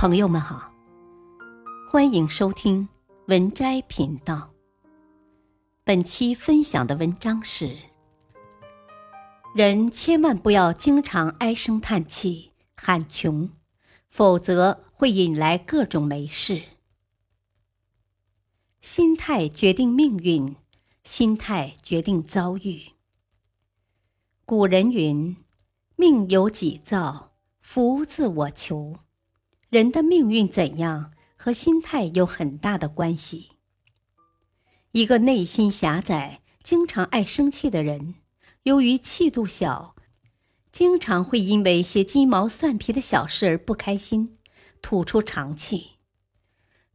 朋友们好，欢迎收听文摘频道。本期分享的文章是：人千万不要经常唉声叹气、喊穷，否则会引来各种没事。心态决定命运，心态决定遭遇。古人云：“命由己造，福自我求。”人的命运怎样和心态有很大的关系。一个内心狭窄、经常爱生气的人，由于气度小，经常会因为些鸡毛蒜皮的小事而不开心，吐出长气。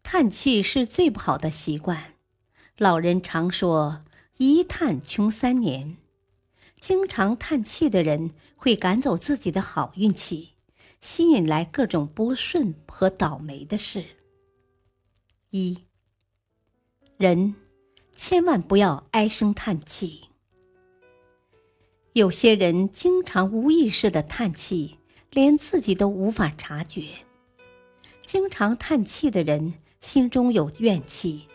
叹气是最不好的习惯。老人常说：“一叹穷三年。”经常叹气的人会赶走自己的好运气。吸引来各种不顺和倒霉的事。一，人千万不要唉声叹气。有些人经常无意识的叹气，连自己都无法察觉。经常叹气的人心中有怨气，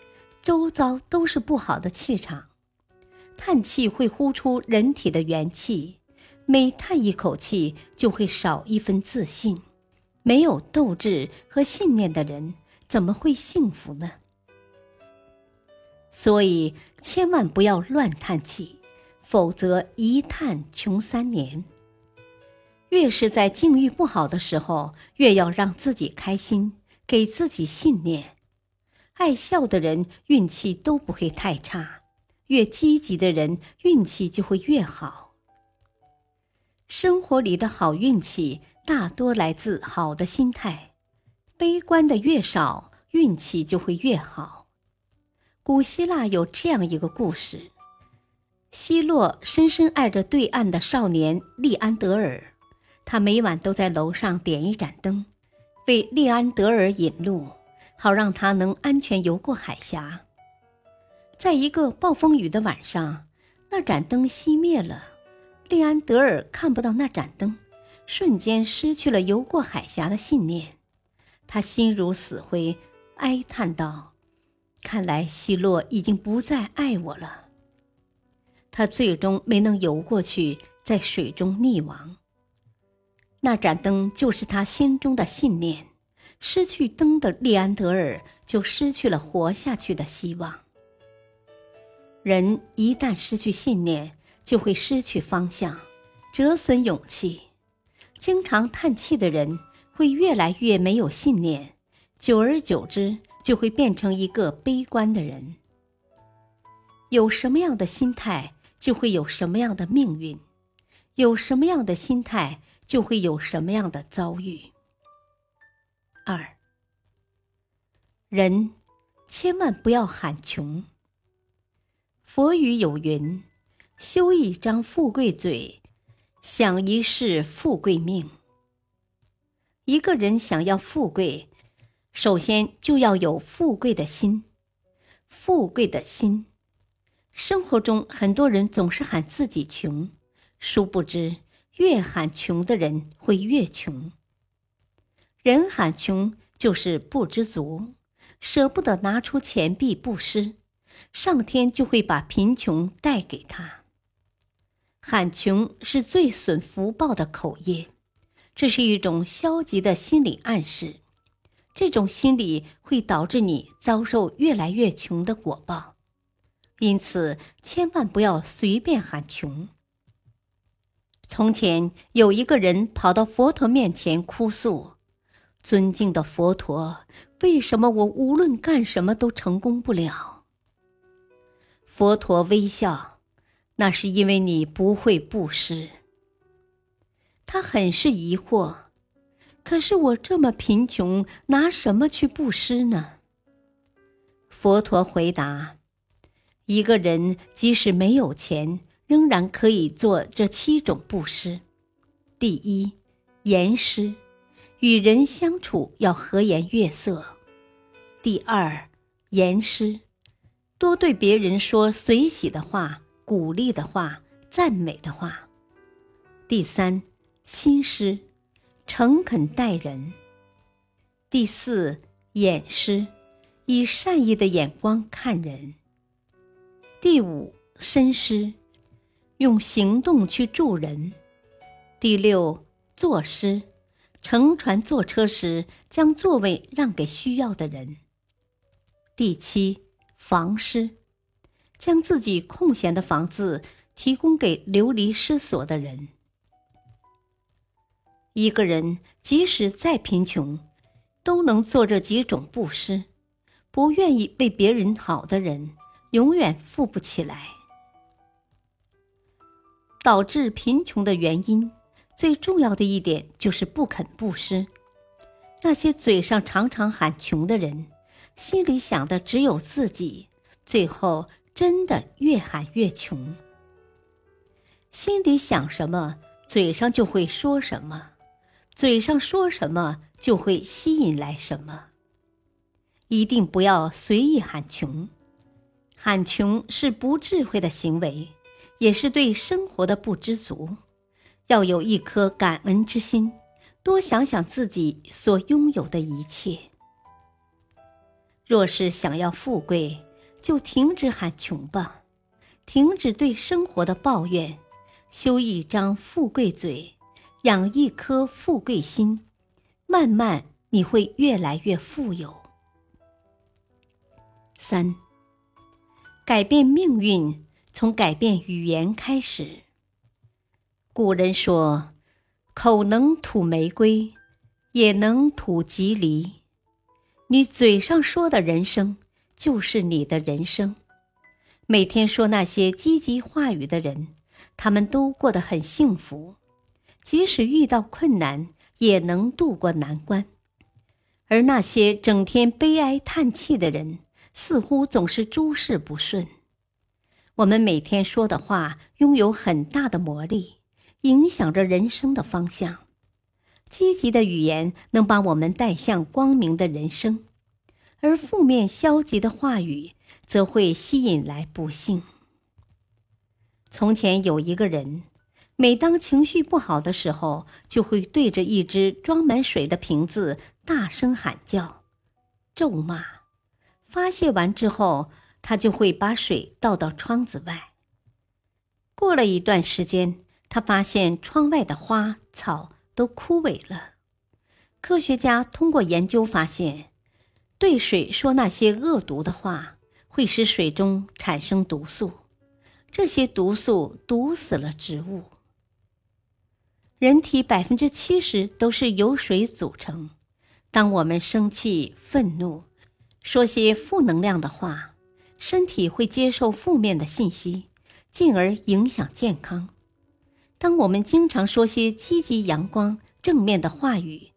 周遭都是不好的气场。叹气会呼出人体的元气。每叹一口气，就会少一分自信。没有斗志和信念的人，怎么会幸福呢？所以，千万不要乱叹气，否则一叹穷三年。越是在境遇不好的时候，越要让自己开心，给自己信念。爱笑的人运气都不会太差，越积极的人运气就会越好。生活里的好运气大多来自好的心态，悲观的越少，运气就会越好。古希腊有这样一个故事：希洛深深爱着对岸的少年利安德尔，他每晚都在楼上点一盏灯，为利安德尔引路，好让他能安全游过海峡。在一个暴风雨的晚上，那盏灯熄灭了。利安德尔看不到那盏灯，瞬间失去了游过海峡的信念。他心如死灰，哀叹道：“看来希洛已经不再爱我了。”他最终没能游过去，在水中溺亡。那盏灯就是他心中的信念。失去灯的利安德尔就失去了活下去的希望。人一旦失去信念，就会失去方向，折损勇气。经常叹气的人会越来越没有信念，久而久之就会变成一个悲观的人。有什么样的心态，就会有什么样的命运；有什么样的心态，就会有什么样的遭遇。二，人千万不要喊穷。佛语有云。修一张富贵嘴，享一世富贵命。一个人想要富贵，首先就要有富贵的心。富贵的心，生活中很多人总是喊自己穷，殊不知越喊穷的人会越穷。人喊穷就是不知足，舍不得拿出钱币布施，上天就会把贫穷带给他。喊穷是最损福报的口业，这是一种消极的心理暗示。这种心理会导致你遭受越来越穷的果报，因此千万不要随便喊穷。从前有一个人跑到佛陀面前哭诉：“尊敬的佛陀，为什么我无论干什么都成功不了？”佛陀微笑。那是因为你不会布施。他很是疑惑，可是我这么贫穷，拿什么去布施呢？佛陀回答：一个人即使没有钱，仍然可以做这七种布施。第一，言施，与人相处要和颜悦色。第二，言施，多对别人说随喜的话。鼓励的话，赞美的话。第三，心师，诚恳待人。第四，眼施，以善意的眼光看人。第五，身施，用行动去助人。第六，坐施，乘船坐车时将座位让给需要的人。第七，房施，将自己空闲的房子提供给流离失所的人。一个人即使再贫穷，都能做这几种布施。不愿意为别人好的人，永远富不起来。导致贫穷的原因，最重要的一点就是不肯布施。那些嘴上常常喊穷的人，心里想的只有自己，最后真的越喊越穷。心里想什么，嘴上就会说什么。嘴上说什么，就会吸引来什么。一定不要随意喊穷，喊穷是不智慧的行为，也是对生活的不知足。要有一颗感恩之心，多想想自己所拥有的一切。若是想要富贵，就停止喊穷吧，停止对生活的抱怨，修一张富贵嘴。养一颗富贵心，慢慢你会越来越富有。三，改变命运从改变语言开始。古人说：“口能吐玫瑰，也能吐吉梨。”你嘴上说的人生，就是你的人生。每天说那些积极话语的人，他们都过得很幸福。即使遇到困难，也能渡过难关；而那些整天悲哀叹气的人，似乎总是诸事不顺。我们每天说的话拥有很大的魔力，影响着人生的方向。积极的语言能把我们带向光明的人生，而负面消极的话语则会吸引来不幸。从前有一个人。每当情绪不好的时候，就会对着一只装满水的瓶子大声喊叫、咒骂。发泄完之后，他就会把水倒到窗子外。过了一段时间，他发现窗外的花草都枯萎了。科学家通过研究发现，对水说那些恶毒的话，会使水中产生毒素，这些毒素毒死了植物。人体百分之七十都是由水组成。当我们生气、愤怒，说些负能量的话，身体会接受负面的信息，进而影响健康。当我们经常说些积极、阳光、正面的话语，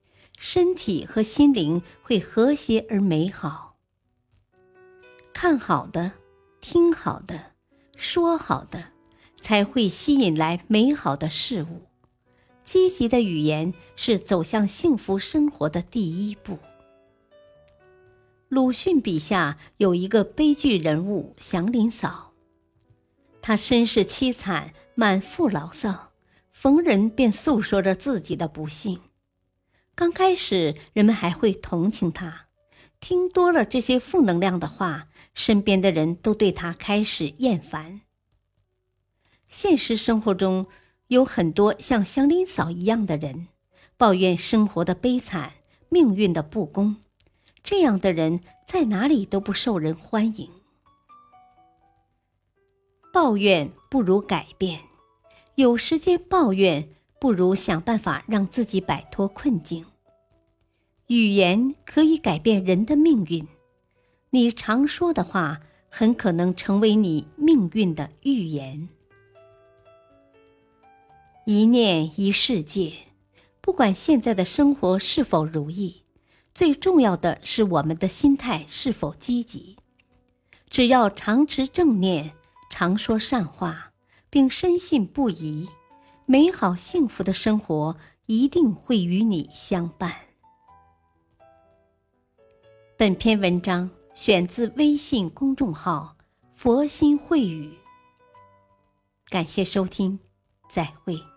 身体和心灵会和谐而美好。看好的，听好的，说好的，才会吸引来美好的事物。积极的语言是走向幸福生活的第一步。鲁迅笔下有一个悲剧人物祥林嫂，她身世凄惨，满腹牢骚，逢人便诉说着自己的不幸。刚开始，人们还会同情他，听多了这些负能量的话，身边的人都对他开始厌烦。现实生活中，有很多像香林嫂一样的人，抱怨生活的悲惨、命运的不公，这样的人在哪里都不受人欢迎。抱怨不如改变，有时间抱怨不如想办法让自己摆脱困境。语言可以改变人的命运，你常说的话很可能成为你命运的预言。一念一世界，不管现在的生活是否如意，最重要的是我们的心态是否积极。只要常持正念，常说善话，并深信不疑，美好幸福的生活一定会与你相伴。本篇文章选自微信公众号“佛心慧语”，感谢收听，再会。